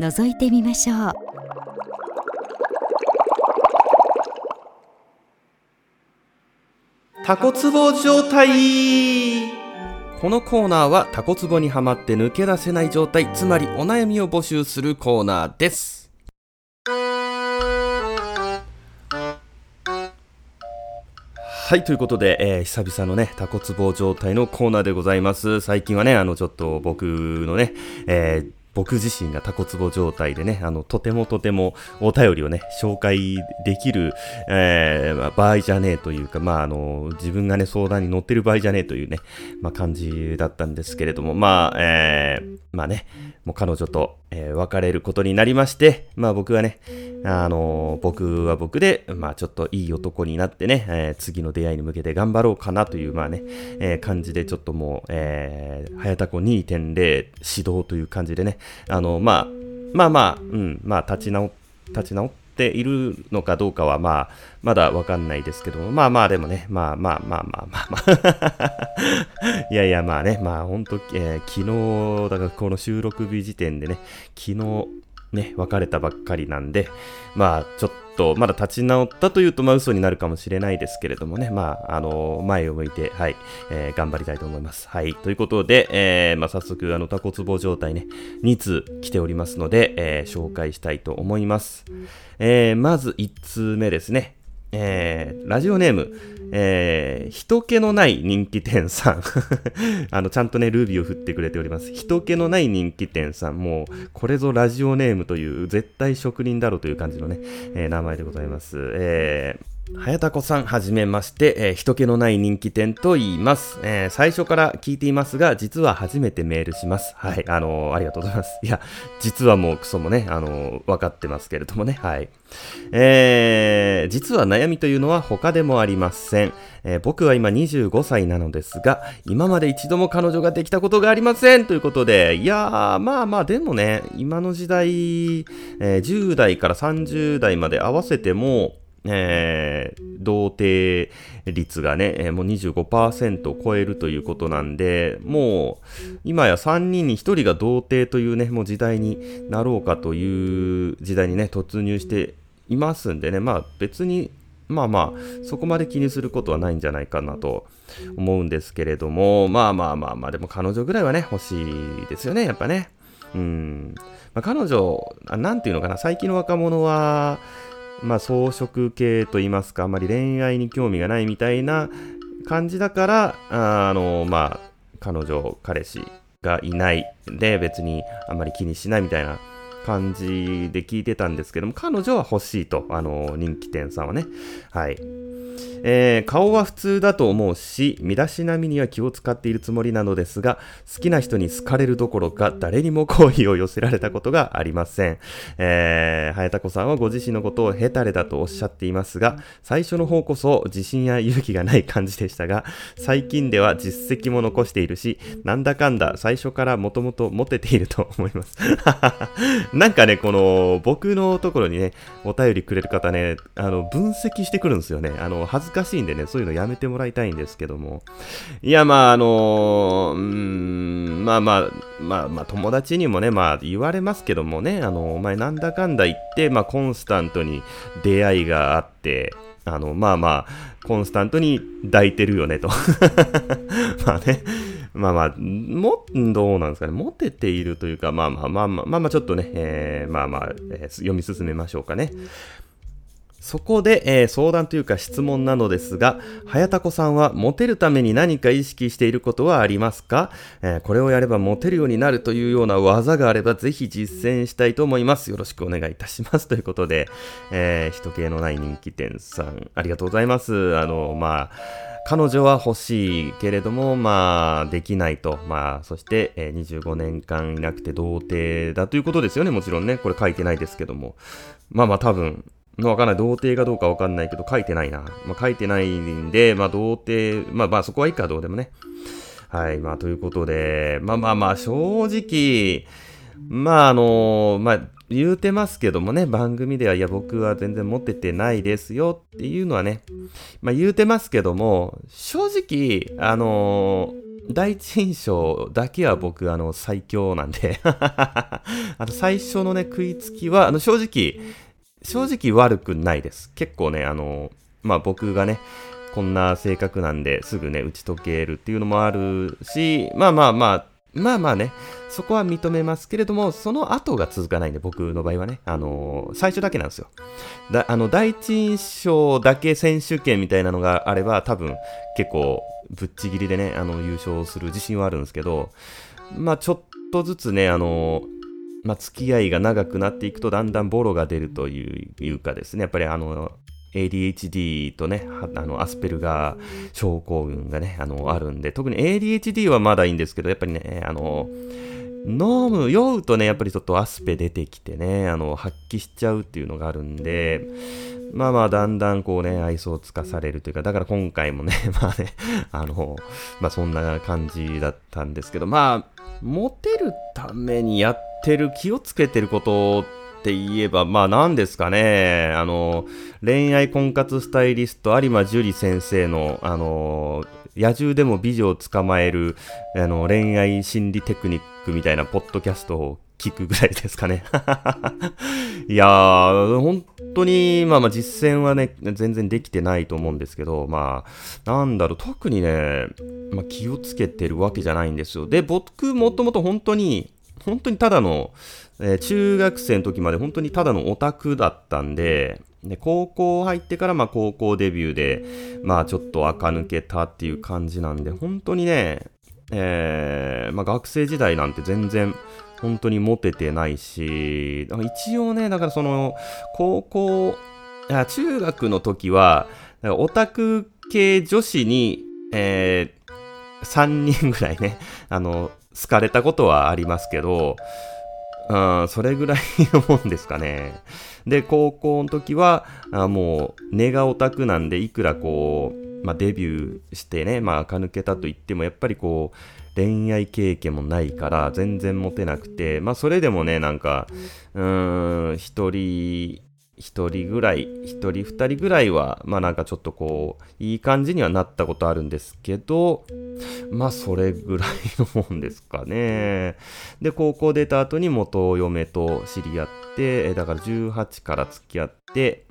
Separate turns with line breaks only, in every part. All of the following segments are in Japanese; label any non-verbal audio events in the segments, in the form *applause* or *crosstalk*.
覗いてみましょう。
タコツボ状態。このコーナーはタコツボにはまって抜け出せない状態つまりお悩みを募集するコーナーです。はい、ということで、えー、久々のね、タコツボ状態のコーナーでございます。最近はね、あの、ちょっと僕のね、えー、僕自身がタコツボ状態でね、あの、とてもとてもお便りをね、紹介できる、えー、場合じゃねえというか、まあ、あの、自分がね、相談に乗ってる場合じゃねえというね、まあ、感じだったんですけれども、まあ、えー、まあね、もう彼女と、えー、別れることになりまして、まあ僕はね、あの、僕は僕で、まあちょっといい男になってね、えー、次の出会いに向けて頑張ろうかなという、まあね、えー、感じでちょっともう、えー、早田子2.0指導という感じでね、あの、まあ、まあまあ、うん、まあ立ち直、立ち直っているのかどうかは、まあ、まだわかんないですけども、まあまあでもね、まあまあまあまあまあまあ。*laughs* いやいやまあね、まあ本当、えー、昨日、だからこの収録日時点でね、昨日ね、別れたばっかりなんで、まあちょっと、まだ立ち直ったというと、まあ嘘になるかもしれないですけれどもね、まあ、あの、前を向いて、はい、えー、頑張りたいと思います。はい、ということで、えー、まあ早速、あの、タコツボ状態ね、2通来ておりますので、えー、紹介したいと思います。えー、まず1通目ですね。えー、ラジオネーム、えー、人気のない人気店さん *laughs* あの、ちゃんとね、ルービーを振ってくれております。人気のない人気店さん。もう、これぞラジオネームという、絶対職人だろうという感じのね、えー、名前でございます。えー早田子さん、はじめまして、えー、人気のない人気店と言います、えー、最初から聞いていますが、実は初めてメールします。はい、あのー、ありがとうございます。いや、実はもうクソもね、あの分かってますけれどもね、はい。えー、実は悩みというのは他でもありません。え僕は今25歳なのですが、今まで一度も彼女ができたことがありませんということで、いやー、まあまあ、でもね、今の時代、え10代から30代まで合わせても、えー、童貞率がね、もう25%を超えるということなんで、もう、今や3人に1人が童貞というね、もう時代になろうかという時代にね、突入していますんでね、まあ別に、まあまあ、そこまで気にすることはないんじゃないかなと思うんですけれども、まあまあまあまあ、でも彼女ぐらいはね、欲しいですよね、やっぱね。うん。まあ、彼女、なんていうのかな、最近の若者は、まあ、装飾系と言いますか、あまり恋愛に興味がないみたいな感じだから、あの、まあ、彼女、彼氏がいないで、別にあんまり気にしないみたいな感じで聞いてたんですけども、彼女は欲しいと、あの、人気店さんはね。はい。えー、顔は普通だと思うし、身だしなみには気を使っているつもりなのですが、好きな人に好かれるどころか、誰にも好意を寄せられたことがありません。えー、早田子さんはご自身のことをヘタレだとおっしゃっていますが、最初の方こそ自信や勇気がない感じでしたが、最近では実績も残しているし、なんだかんだ最初からもともとモテていると思います。*laughs* なんかね、この、僕のところにね、お便りくれる方ね、あの、分析してくるんですよね。あの、恥ずかしいんでね、そういうのやめてもらいたいんですけども。いや、まあ、あのうん、まあまあ、まあまあ、友達にもね、まあ言われますけどもね、あの、お前なんだかんだ言って、まあコンスタントに出会いがあって、あの、まあまあ、コンスタントに抱いてるよねと。*laughs* まあね。まあまあ、も、どうなんですかね。モテているというか、まあまあまあまあ、まあまあ、ちょっとね、えー、まあまあ、えー、読み進めましょうかね。そこで、えー、相談というか質問なのですが、早田子さんはモテるために何か意識していることはありますか、えー、これをやればモテるようになるというような技があればぜひ実践したいと思います。よろしくお願いいたします。ということで、えー、人気のない人気店さん、ありがとうございます。あの、まあ、彼女は欲しいけれども、まあ、できないと。まあ、そして、えー、25年間いなくて童貞だということですよね、もちろんね。これ書いてないですけども。まあまあ、多分、わかんない。童貞かどうかわかんないけど、書いてないな。まあ、書いてないんで、まあ、童貞、まあまあ、そこはいいか、どうでもね。はい、まあ、ということで、まあまあまあ、正直、まああのまあ、言うてますけどもね、番組では、いや、僕は全然モテてないですよっていうのはね、まあ言うてますけども、正直、あの、第一印象だけは僕、あの、最強なんで *laughs* あの、最初のね、食いつきは、あの、正直、正直悪くないです。結構ね、あの、まあ僕がね、こんな性格なんですぐね、打ち解けるっていうのもあるし、まあまあまあ、まあまあね、そこは認めますけれども、その後が続かないんで、僕の場合はね、あのー、最初だけなんですよ。だあの、第一印象だけ選手権みたいなのがあれば、多分結構ぶっちぎりでね、あの、優勝する自信はあるんですけど、まあちょっとずつね、あのー、まあ、付き合いが長くなっていくとだんだんボロが出るというかですね、やっぱりあの、ADHD とね、あの、アスペルガー症候群がね、あの、あるんで、特に ADHD はまだいいんですけど、やっぱりね、あの、飲む、酔うとね、やっぱりちょっとアスペ出てきてね、あの、発揮しちゃうっていうのがあるんで、まあまあ、だんだんこうね、愛想をつかされるというか、だから今回もね、*laughs* まあね、あの、まあそんな感じだったんですけど、まあ、モテるためにやってる、気をつけてることって言えば、まあ何ですかね、あの、恋愛婚活スタイリスト有馬樹里先生の、あの、野獣でも美女を捕まえる、あの、恋愛心理テクニックみたいなポッドキャストを聞くぐらいですかね。*laughs* いやー、本当に、まあまあ実践はね、全然できてないと思うんですけど、まあ、なんだろう、特にね、まあ気をつけてるわけじゃないんですよ。で、僕もともと本当に、本当にただの、えー、中学生の時まで本当にただのオタクだったんで、で高校入ってからまあ高校デビューで、まあちょっと垢抜けたっていう感じなんで、本当にね、えー、まあ学生時代なんて全然本当にモテてないし、一応ね、だからその、高校、いや中学の時は、オタク系女子に、えー、3人ぐらいね、*laughs* あの、好かれたことはありますけど、うん、それぐらいのもんですかね。で、高校の時は、あもう、根がオタクなんで、いくらこう、まあ、デビューしてね、まあ、垢抜けたと言っても、やっぱりこう、恋愛経験もないから、全然モテなくて、まあ、それでもね、なんか、うーん、一人、一人ぐらい、一人二人ぐらいは、まあなんかちょっとこう、いい感じにはなったことあるんですけど、まあそれぐらいのもんですかね。で、高校出た後に元嫁と知り合って、だから18から付き合って、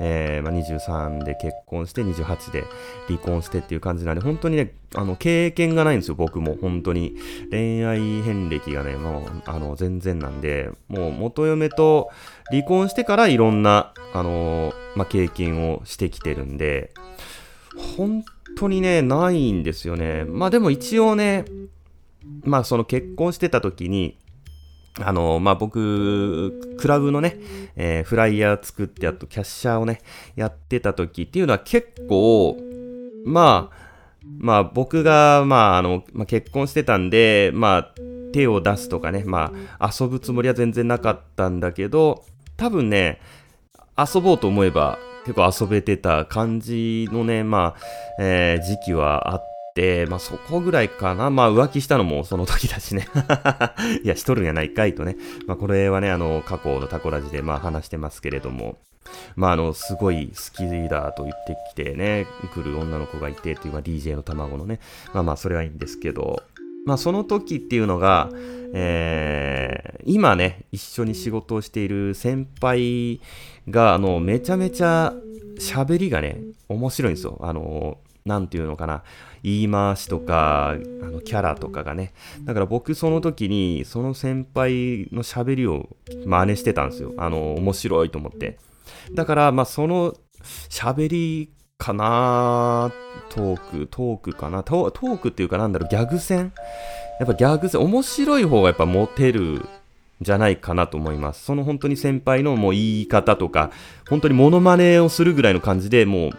えー、まあ、23で結婚して28で離婚してっていう感じなんで本当にねあの経験がないんですよ僕も。本当に。恋愛遍歴がねもうあの全然なんでもう元嫁と離婚してからいろんなあのまあ、経験をしてきてるんで本当にねないんですよね。まあでも一応ねまあその結婚してた時にあの、まあ、僕、クラブのね、えー、フライヤー作って、あとキャッシャーをね、やってた時っていうのは結構、まあ、まあ僕が、まああの、まあ、結婚してたんで、まあ手を出すとかね、まあ遊ぶつもりは全然なかったんだけど、多分ね、遊ぼうと思えば結構遊べてた感じのね、まあ、えー、時期はあっ、まあそこぐらいかな。まあ浮気したのもその時だしね。*laughs* いや、しとるんやないかいとね。まあこれはね、あの、過去のタコラジでまあ話してますけれども。まああの、すごい好きだと言ってきてね、来る女の子がいてっていう、まあ DJ の卵のね。まあまあそれはいいんですけど。まあその時っていうのが、えー、今ね、一緒に仕事をしている先輩が、あの、めちゃめちゃ喋りがね、面白いんですよ。あの、なんていうのかな。言い回しとか、あのキャラとかがね。だから僕その時に、その先輩の喋りを真似してたんですよ。あの、面白いと思って。だから、まあその喋りかなトーク、トークかなトークっていうかなんだろう、ギャグ戦やっぱギャグ戦、面白い方がやっぱモテるじゃないかなと思います。その本当に先輩のもう言い方とか、本当にモノマネをするぐらいの感じでもう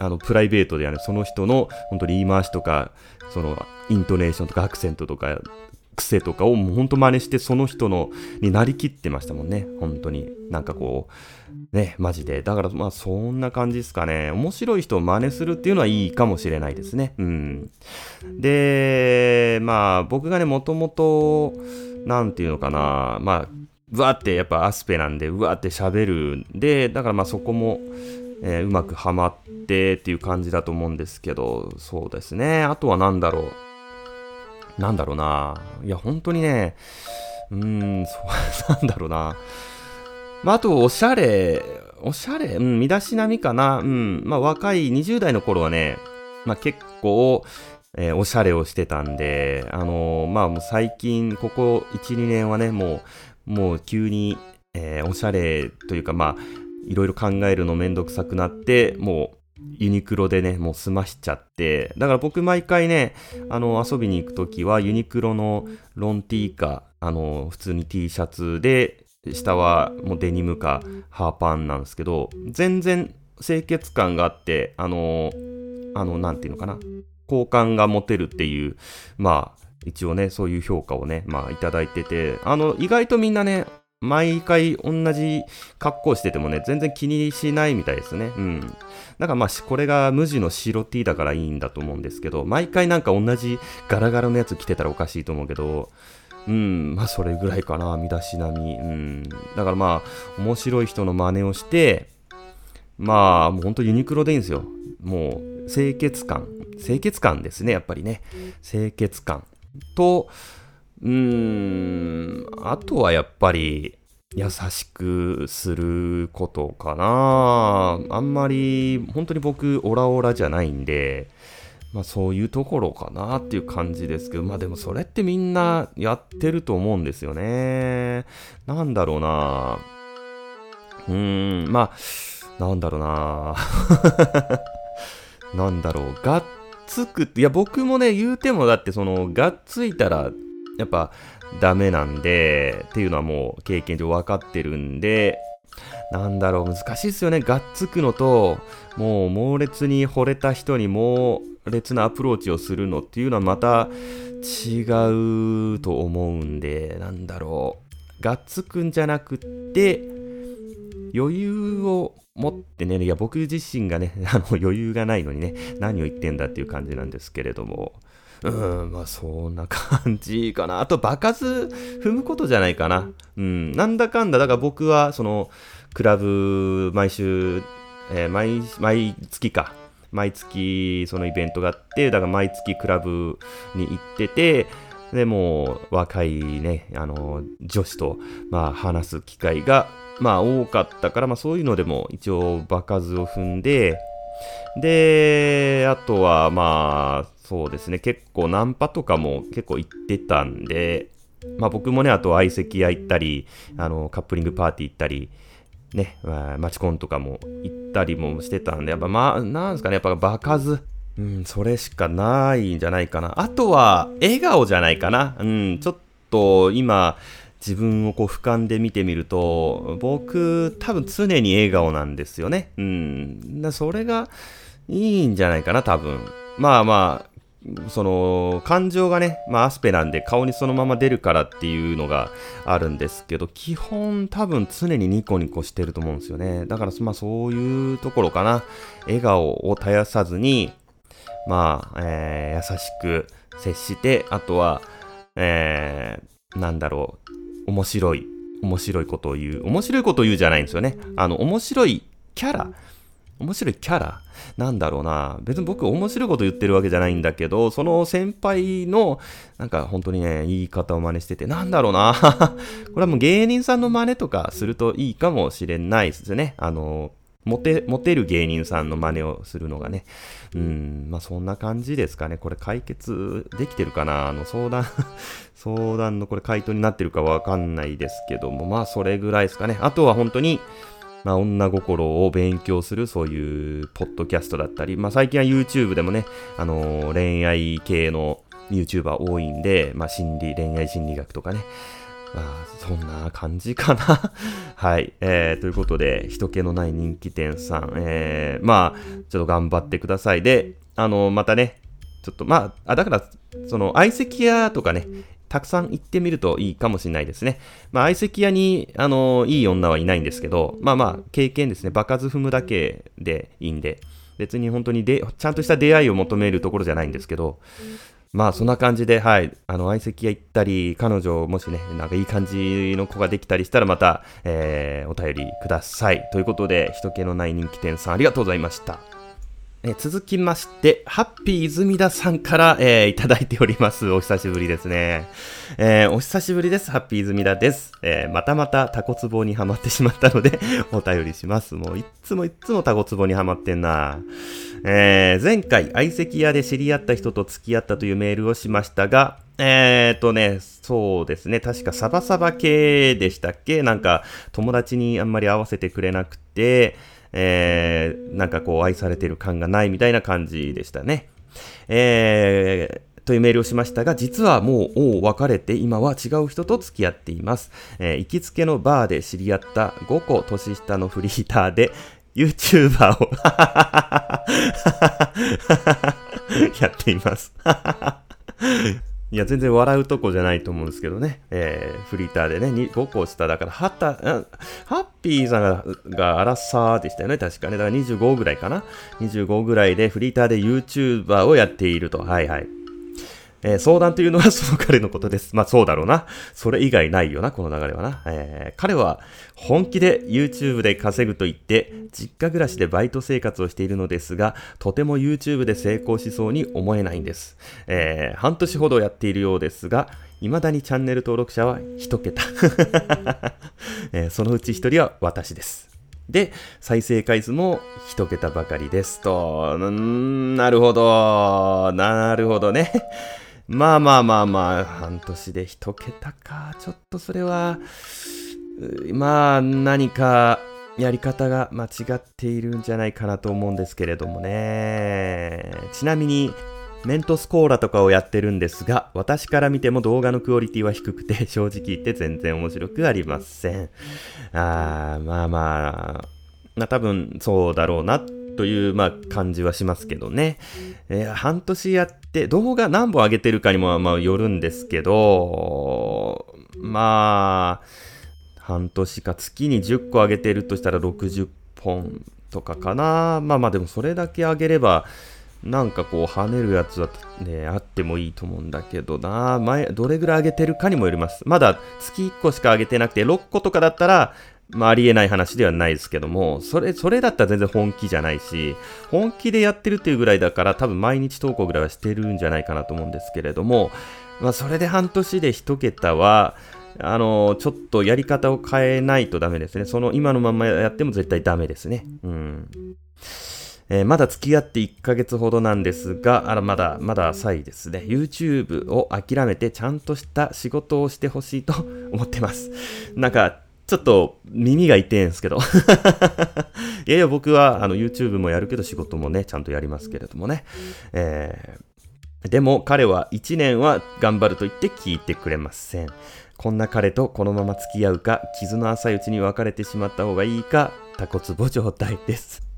あの、プライベートではね、その人の、本当に言い回しとか、その、イントネーションとかアクセントとか、癖とかをもうほんと真似してその人のになりきってましたもんね。本当に。なんかこう、ね、マジで。だからまあそんな感じですかね。面白い人を真似するっていうのはいいかもしれないですね。うん。で、まあ僕がね、もともと、なんていうのかな、まあ、うわってやっぱアスペなんで、うわって喋るんで、だからまあそこも、えー、うまくはまってっていう感じだと思うんですけど、そうですね。あとは何だろう。なんだろうな。いや、本当にね、うーん、そう、*laughs* なんだろうな。まあ、あと、おしゃれ、おしゃれ、うん、身だしなみかな。うん、まあ、若い20代の頃はね、まあ、結構、えー、おしゃれをしてたんで、あのー、まあ、もう最近、ここ1、2年はね、もう、もう急に、えー、おしゃれというか、まあ、いろいろ考えるのめんどくさくなって、もう、ユニクロでね、もう済ましちゃって、だから僕毎回ね、あの、遊びに行くときはユニクロのロン T か、あの、普通に T シャツで、下はもうデニムかハーパンなんですけど、全然清潔感があって、あの、あの、なんていうのかな、好感が持てるっていう、まあ、一応ね、そういう評価をね、まあ、いただいてて、あの、意外とみんなね、毎回同じ格好しててもね、全然気にしないみたいですね。うん。なんかまあ、これが無地の白 T だからいいんだと思うんですけど、毎回なんか同じガラガラのやつ着てたらおかしいと思うけど、うん、まあそれぐらいかな、身だしなみ。うん。だからまあ、面白い人の真似をして、まあ、もうほんとユニクロでいいんですよ。もう、清潔感。清潔感ですね、やっぱりね。清潔感と、うーん、あとはやっぱり、優しくすることかな。あんまり、本当に僕、オラオラじゃないんで、まあそういうところかなっていう感じですけど、まあでもそれってみんなやってると思うんですよね。なんだろうな。うーん、まあ、なんだろうな。*laughs* なんだろう。がっつくって、いや僕もね、言うてもだってその、がっついたらやっぱダメなんで、っていうのはもう経験上分かってるんで、なんだろう、難しいですよね。がっつくのと、もう猛烈に惚れた人に猛烈なアプローチをするのっていうのはまた違うと思うんで、なんだろう。がっつくんじゃなくって、余裕を持ってね、いや僕自身がね、*laughs* あの余裕がないのにね、何を言ってんだっていう感じなんですけれども、うん、まあそんな感じかな。あと、場数踏むことじゃないかな。うん、なんだかんだ、だから僕は、その、クラブ、毎週、えー、毎、毎月か。毎月、そのイベントがあって、だから毎月クラブに行ってて、で、もう、若いね、あの、女子と、まあ、話す機会が、まあ、多かったから、まあ、そういうのでも、一応、場数を踏んで、で、あとは、まあ、そうですね、結構ナンパとかも結構行ってたんで、まあ僕もね、あと相席屋行ったり、あの、カップリングパーティー行ったり、ね、まあ、マチコンとかも行ったりもしてたんで、やっぱまあ、なんですかね、やっぱ場数、うん、それしかないんじゃないかな。あとは、笑顔じゃないかな。うん、ちょっと今、自分をこう俯瞰で見てみると、僕、多分常に笑顔なんですよね。うん。それがいいんじゃないかな、多分。まあまあ、その感情がね、まあ、アスペなんで顔にそのまま出るからっていうのがあるんですけど、基本多分常にニコニコしてると思うんですよね。だからまあそういうところかな。笑顔を絶やさずに、まあ、えー、優しく接して、あとは、えー、なんだろう、面白い、面白いことを言う。面白いことを言うじゃないんですよね。あの、面白いキャラ。面白いキャラ？なんだろうな。別に僕面白いこと言ってるわけじゃないんだけど、その先輩の、なんか本当にね、言い方を真似してて、なんだろうな。*laughs* これはもう芸人さんの真似とかするといいかもしれないですね。あの、モテ、モテる芸人さんの真似をするのがね。うん、まあそんな感じですかね。これ解決できてるかな？あの相談 *laughs* 相談のこれ回答になってるかわかんないですけども、まあそれぐらいですかね。あとは本当に、まあ、女心を勉強するそういうポッドキャストだったり、まあ、最近は YouTube でもね、あのー、恋愛系の YouTuber 多いんで、まあ、心理、恋愛心理学とかね、まあ、そんな感じかな。*laughs* はい。えー、ということで、人気のない人気店さん、えー、まあ、ちょっと頑張ってください。で、あの、またね、ちょっと、まあ、あだから、その、相席屋とかね、たくさん行ってみるといいかもしれないですね。まあ、相席屋に、あの、いい女はいないんですけど、まあまあ、経験ですね。場数踏むだけでいいんで、別に本当にで、ちゃんとした出会いを求めるところじゃないんですけど、まあそんな感じで、はい、あの、相席屋行ったり、彼女もしね、なんかいい感じの子ができたりしたらまた、えー、お便りください。ということで、人気のない人気店さんありがとうございました。え続きまして、ハッピー泉田さんから、えー、いただいております。お久しぶりですね。えー、お久しぶりです。ハッピー泉田です。えー、またまたタコツボにはまってしまったので *laughs* お便りします。もういっつもいっつもタコツボにはまってんな。えー、前回、相席屋で知り合った人と付き合ったというメールをしましたが、えーとね、そうですね。確かサバサバ系でしたっけ？なんか、友達にあんまり合わせてくれなくて、えー、なんかこう愛されてる感がないみたいな感じでしたね。えー、というメールをしましたが、実はもうお別れて今は違う人と付き合っています。えー、行きつけのバーで知り合った5個年下のフリーターで、YouTuber を *laughs* やっていますいや、全然笑うとこじゃないと思うんですけどね。えー、フリーターでね、5個下だから、はた、ハッピーさんが、がアラサーでしたよね、確かね。だから25ぐらいかな。25ぐらいでフリーターで YouTuber をやっていると。はいはい。えー、相談というのはその彼のことです。*laughs* まあそうだろうな。それ以外ないよな、この流れはな。えー、彼は本気で YouTube で稼ぐと言って、実家暮らしでバイト生活をしているのですが、とても YouTube で成功しそうに思えないんです。えー、半年ほどやっているようですが、未だにチャンネル登録者は一桁。*laughs* えー、そのうち一人は私です。で、再生回数も一桁ばかりですと。んなるほど。なるほどね。まあまあまあまあ、半年で一桁か。ちょっとそれは、まあ何かやり方が間違っているんじゃないかなと思うんですけれどもね。ちなみに、メントスコーラとかをやってるんですが、私から見ても動画のクオリティは低くて、正直言って全然面白くありません。あー、まあまあ、まあ多分そうだろうなという、まあ、感じはしますけどね。えー、半年やって、動画何本上げてるかにも、まあ、よるんですけど、まあ、半年か月に10個上げてるとしたら60本とかかな。まあまあでもそれだけ上げれば、なんかこう跳ねるやつはね、あってもいいと思うんだけどな。前、どれぐらい上げてるかにもよります。まだ月1個しか上げてなくて、6個とかだったら、まあ、ありえない話ではないですけども、それ、それだったら全然本気じゃないし、本気でやってるっていうぐらいだから、多分毎日投稿ぐらいはしてるんじゃないかなと思うんですけれども、まあ、それで半年で1桁は、あのちょっとやり方を変えないとダメですね。その今のままやっても絶対ダメですね。うん。えー、まだ付き合って1ヶ月ほどなんですが、あら、まだ、まだ浅いですね。YouTube を諦めてちゃんとした仕事をしてほしいと思ってます。なんか、ちょっと耳が痛いんですけど *laughs* いやいや、僕はあの YouTube もやるけど仕事もね、ちゃんとやりますけれどもね。えー、でも彼は1年は頑張ると言って聞いてくれません。こんな彼とこのまま付き合うか、傷の浅いうちに別れてしまった方がいいか、タコツボ状態です。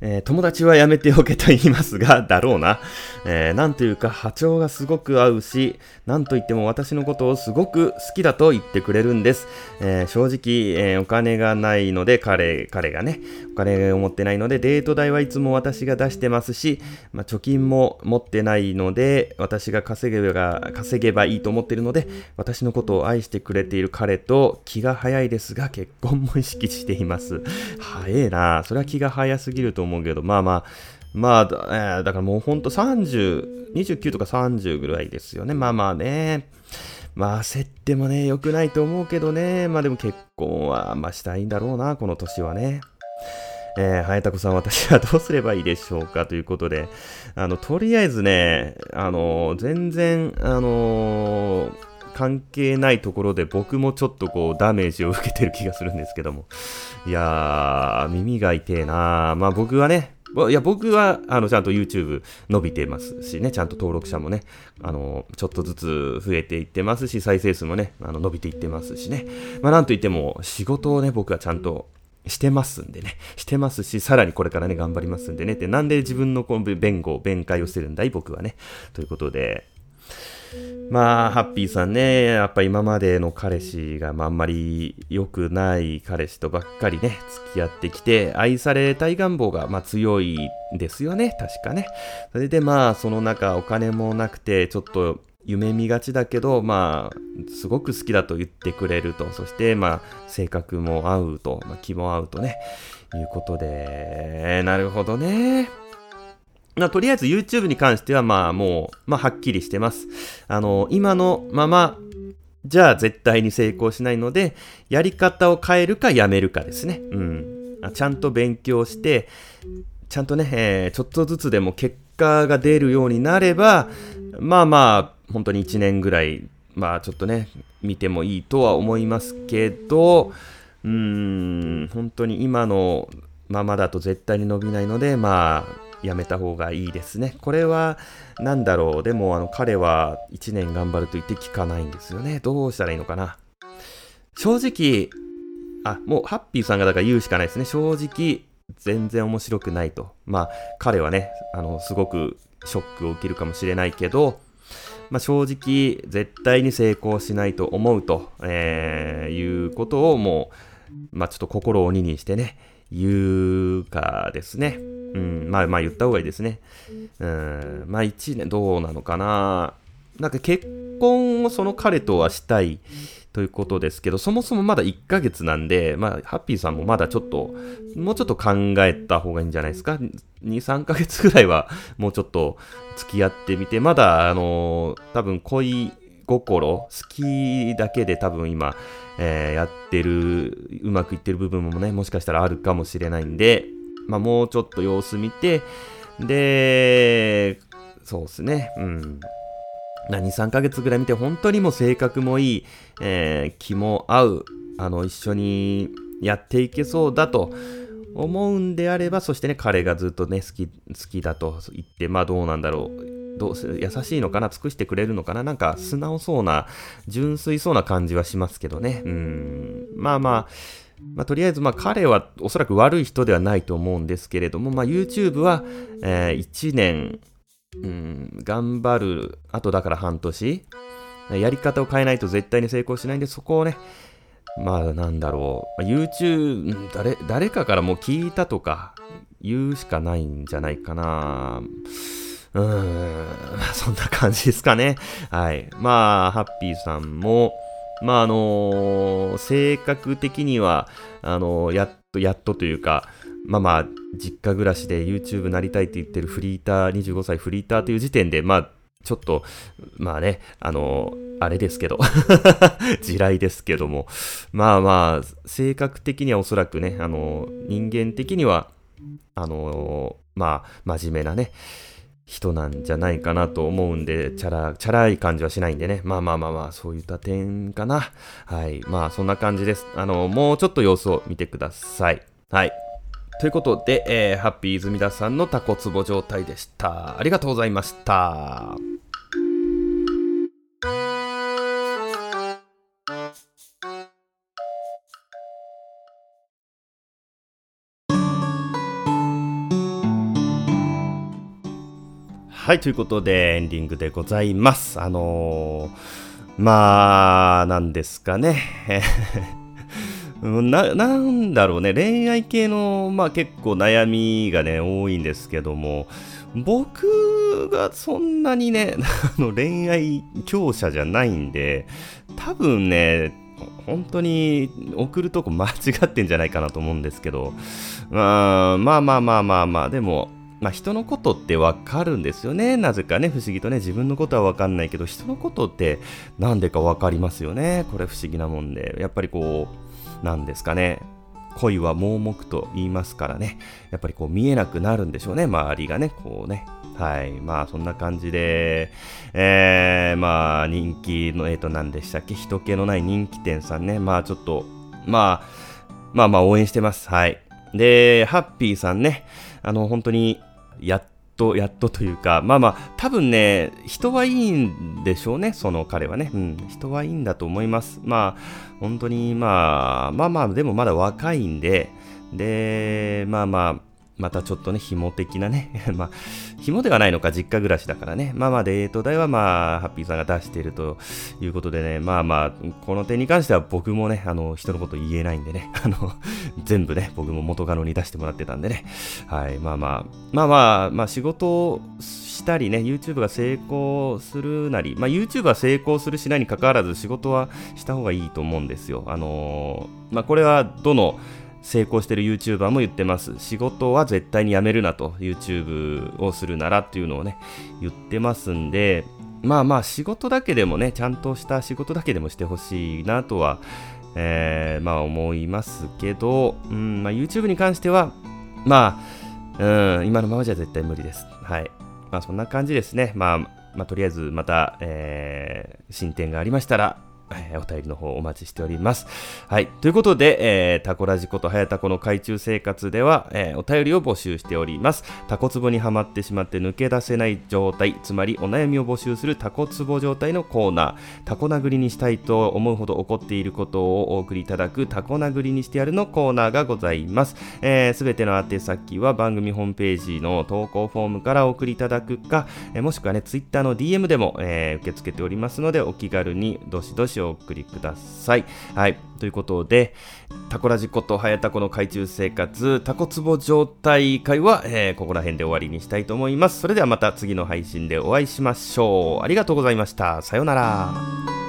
えー、友達はやめておけと言いますが、*laughs* だろうな。えー、なんというか波長がすごく合うし、なんと言っても私のことをすごく好きだと言ってくれるんです。えー、正直、えお金がないので、彼、彼がね、お金を持ってないので、デート代はいつも私が出してますし、まあ、貯金も持ってないので、私が稼げば、稼げばいいと思っているので、私のことを愛してくれている彼と気が早いですが、結婚も意識しています。早えな。それは気が早すぎると思思うけど、まあまあ、まあ、えー、だからもうほんと30、29とか30ぐらいですよね。まあまあね。まあ焦ってもね、良くないと思うけどね。まあでも結婚は、まあしたいんだろうな、この年はね。えー、早田子さん、私はどうすればいいでしょうか？ということで、あの、とりあえずね、あの、全然、あのー関係ないところで僕もちょっとこうダメージを受けてる気がするんですけども。いやー、耳が痛えなまあ僕はね、いや、僕は、あの、ちゃんと YouTube 伸びてますしね、ちゃんと登録者もね、あの、ちょっとずつ増えていってますし、再生数もね、あの伸びていってますしね。まあ、なんといっても、仕事をね、僕はちゃんとしてますんでね。してますし、さらにこれからね、頑張りますんでね。で、なんで自分のこの弁護、弁解をしてるんだい？僕はね。ということで、まあ、ハッピーさんね、やっぱ今までの彼氏が、まあ、あんまり良くない彼氏とばっかりね、付き合ってきて、愛されたい願望が、まあ、強いですよね、確かね。それでまあ、その中、お金もなくて、ちょっと夢見がちだけど、まあ、すごく好きだと言ってくれると、そして、まあ、性格も合うと、まあ、気も合うとね、いうことで、なるほどね。ま、とりあえず YouTube に関してはまあもう、まあはっきりしてます。あの、今のまま、じゃあ絶対に成功しないので、やり方を変えるかやめるかですね。うん。ちゃんと勉強して、ちゃんとね、えー、ちょっとずつでも結果が出るようになれば、まあまあ、本当に1年ぐらい、まあちょっとね、見てもいいとは思いますけど、うーん、本当に今のままだと絶対に伸びないので、まあ、やめた方がいいですね。これは、なんだろう。でも、あの、彼は1年頑張ると言って聞かないんですよね。どうしたらいいのかな。正直、あ、もう、ハッピーさんがだから言うしかないですね。正直、全然面白くないと。まあ、彼はね、あの、すごくショックを受けるかもしれないけど、まあ、正直、絶対に成功しないと思うと、えー、いうことをもう、まあ、ちょっと心を鬼にしてね、言うかですね。うん、まあまあ言った方がいいですね。うん、まあ1年どうなのかな。なんか結婚をその彼とはしたいということですけど、そもそもまだ1ヶ月なんで、まあ、ハッピーさんもまだちょっと、もうちょっと考えた方がいいんじゃないですか。2、3ヶ月ぐらいはもうちょっと付き合ってみて、まだ、あの多分恋心、好きだけで多分今、えー、やってる、うまくいってる部分もね、もしかしたらあるかもしれないんで、まあ、もうちょっと様子見て、で、そうですね、うん。2、3ヶ月ぐらい見て、本当にもう性格もいい、えー、気も合う、あの、一緒にやっていけそうだと思うんであれば、そしてね、彼がずっとね、好き、好きだと言って、まあどうなんだろう。どう優しいのかな？尽くしてくれるのかな？なんか素直そうな、純粋そうな感じはしますけどね。うん。まあまあ、まあ、とりあえず、まあ、彼はおそらく悪い人ではないと思うんですけれども、まあ、YouTube は、えー、1年、うん、頑張る、あとだから半年、やり方を変えないと絶対に成功しないんで、そこをね、まあ、なんだろう、YouTube、誰、誰かからもう聞いたとか言うしかないんじゃないかな。うーん、そんな感じですかね。はい。まあ、ハッピーさんも、まああのー、性格的には、あのー、やっと、やっとというか、まあまあ、実家暮らしで YouTube なりたいって言ってるフリーター、25歳フリーターという時点で、まあ、ちょっと、まあね、あのー、あれですけど *laughs* 地雷ですけども、まあまあ、性格的にはおそらくね、あの人間的には、あのまあ、真面目なね、人なんじゃないかなと思うんで、チャラ、チャラい感じはしないんでね。まあまあまあまあ、そういった点かな。はい。まあ、そんな感じです。あの、もうちょっと様子を見てください。はい。ということで、えー、ハッピー泉田さんのタコツボ状態でした。ありがとうございました。はい、ということで、エンディングでございます。あのー、まあ、なんですかね。*laughs* な、なんだろうね、恋愛系の、まあ結構悩みがね、多いんですけども、僕がそんなにね、*laughs* あの恋愛強者じゃないんで、多分ね、本当に送るとこ間違ってんじゃないかなと思うんですけど、まあまあまあまあまあまあ、でも、まあ、人のことってわかるんですよね。なぜかね、不思議とね、自分のことはわかんないけど、人のことってなんでかわかりますよね。これ不思議なもんで。やっぱりこう、なんですかね。恋は盲目と言いますからね。やっぱりこう見えなくなるんでしょうね。周りがね、こうね。はい。まあ、そんな感じで、えー、まあ、人気の、えっ、ー、と、何でしたっけ？人気のない人気店さんね。まあ、ちょっと、まあ、まあまあ、応援してます。はい。で、ハッピーさんね。あの、本当に、やっと、やっとというか、まあまあ、多分ね、人はいいんでしょうね、その彼はね。うん、人はいいんだと思います。まあ、本当に、まあ、まあまあ、でもまだ若いんで、で、まあまあ、またちょっとね、紐的なね、*laughs* まあ、紐ではないのか、実家暮らしだからね。まあまあ、デート代はまあ、ハッピーさんが出しているということでね、まあまあ、この点に関しては僕もね、あの、人のこと言えないんでね、*laughs* あの、全部ね、僕も元カノに出してもらってたんでね、はい、まあまあ、まあまあ、まあ仕事をしたりね、YouTube が成功するなり、まあ YouTube は成功するしないに関わらず仕事はした方がいいと思うんですよ。あのー、まあこれはどの、成功してる YouTuber も言ってます。仕事は絶対にやめるなと、YouTube をするならっていうのをね、言ってますんで、まあまあ仕事だけでもね、ちゃんとした仕事だけでもしてほしいなとは、えー、まあ思いますけど、うんまあ、YouTube に関しては、まあ、うん、今のままじゃ絶対無理です。はい。まあそんな感じですね。まあ、まあ、とりあえずまた、えー、進展がありましたら、お便りの方お待ちしております。はい。ということで、えー、タコラジコとハヤタコの海中生活では、えー、お便りを募集しております。タコツボにはまってしまって抜け出せない状態、つまりお悩みを募集するタコツボ状態のコーナー、タコ殴りにしたいと思うほど怒っていることをお送りいただくタコ殴りにしてやるのコーナーがございます。す、えー、べ、ての宛先は番組ホームページの投稿フォームからお送りいただくか、えー、もしくはね、ツイッターの DM でも、えー、受け付けておりますので、お気軽にどしどしお送りください。はい。ということで、タコラジコとハヤタコの海中生活、タコツボ状態会は、えー、ここら辺で終わりにしたいと思います。それではまた次の配信でお会いしましょう。ありがとうございました。さようなら。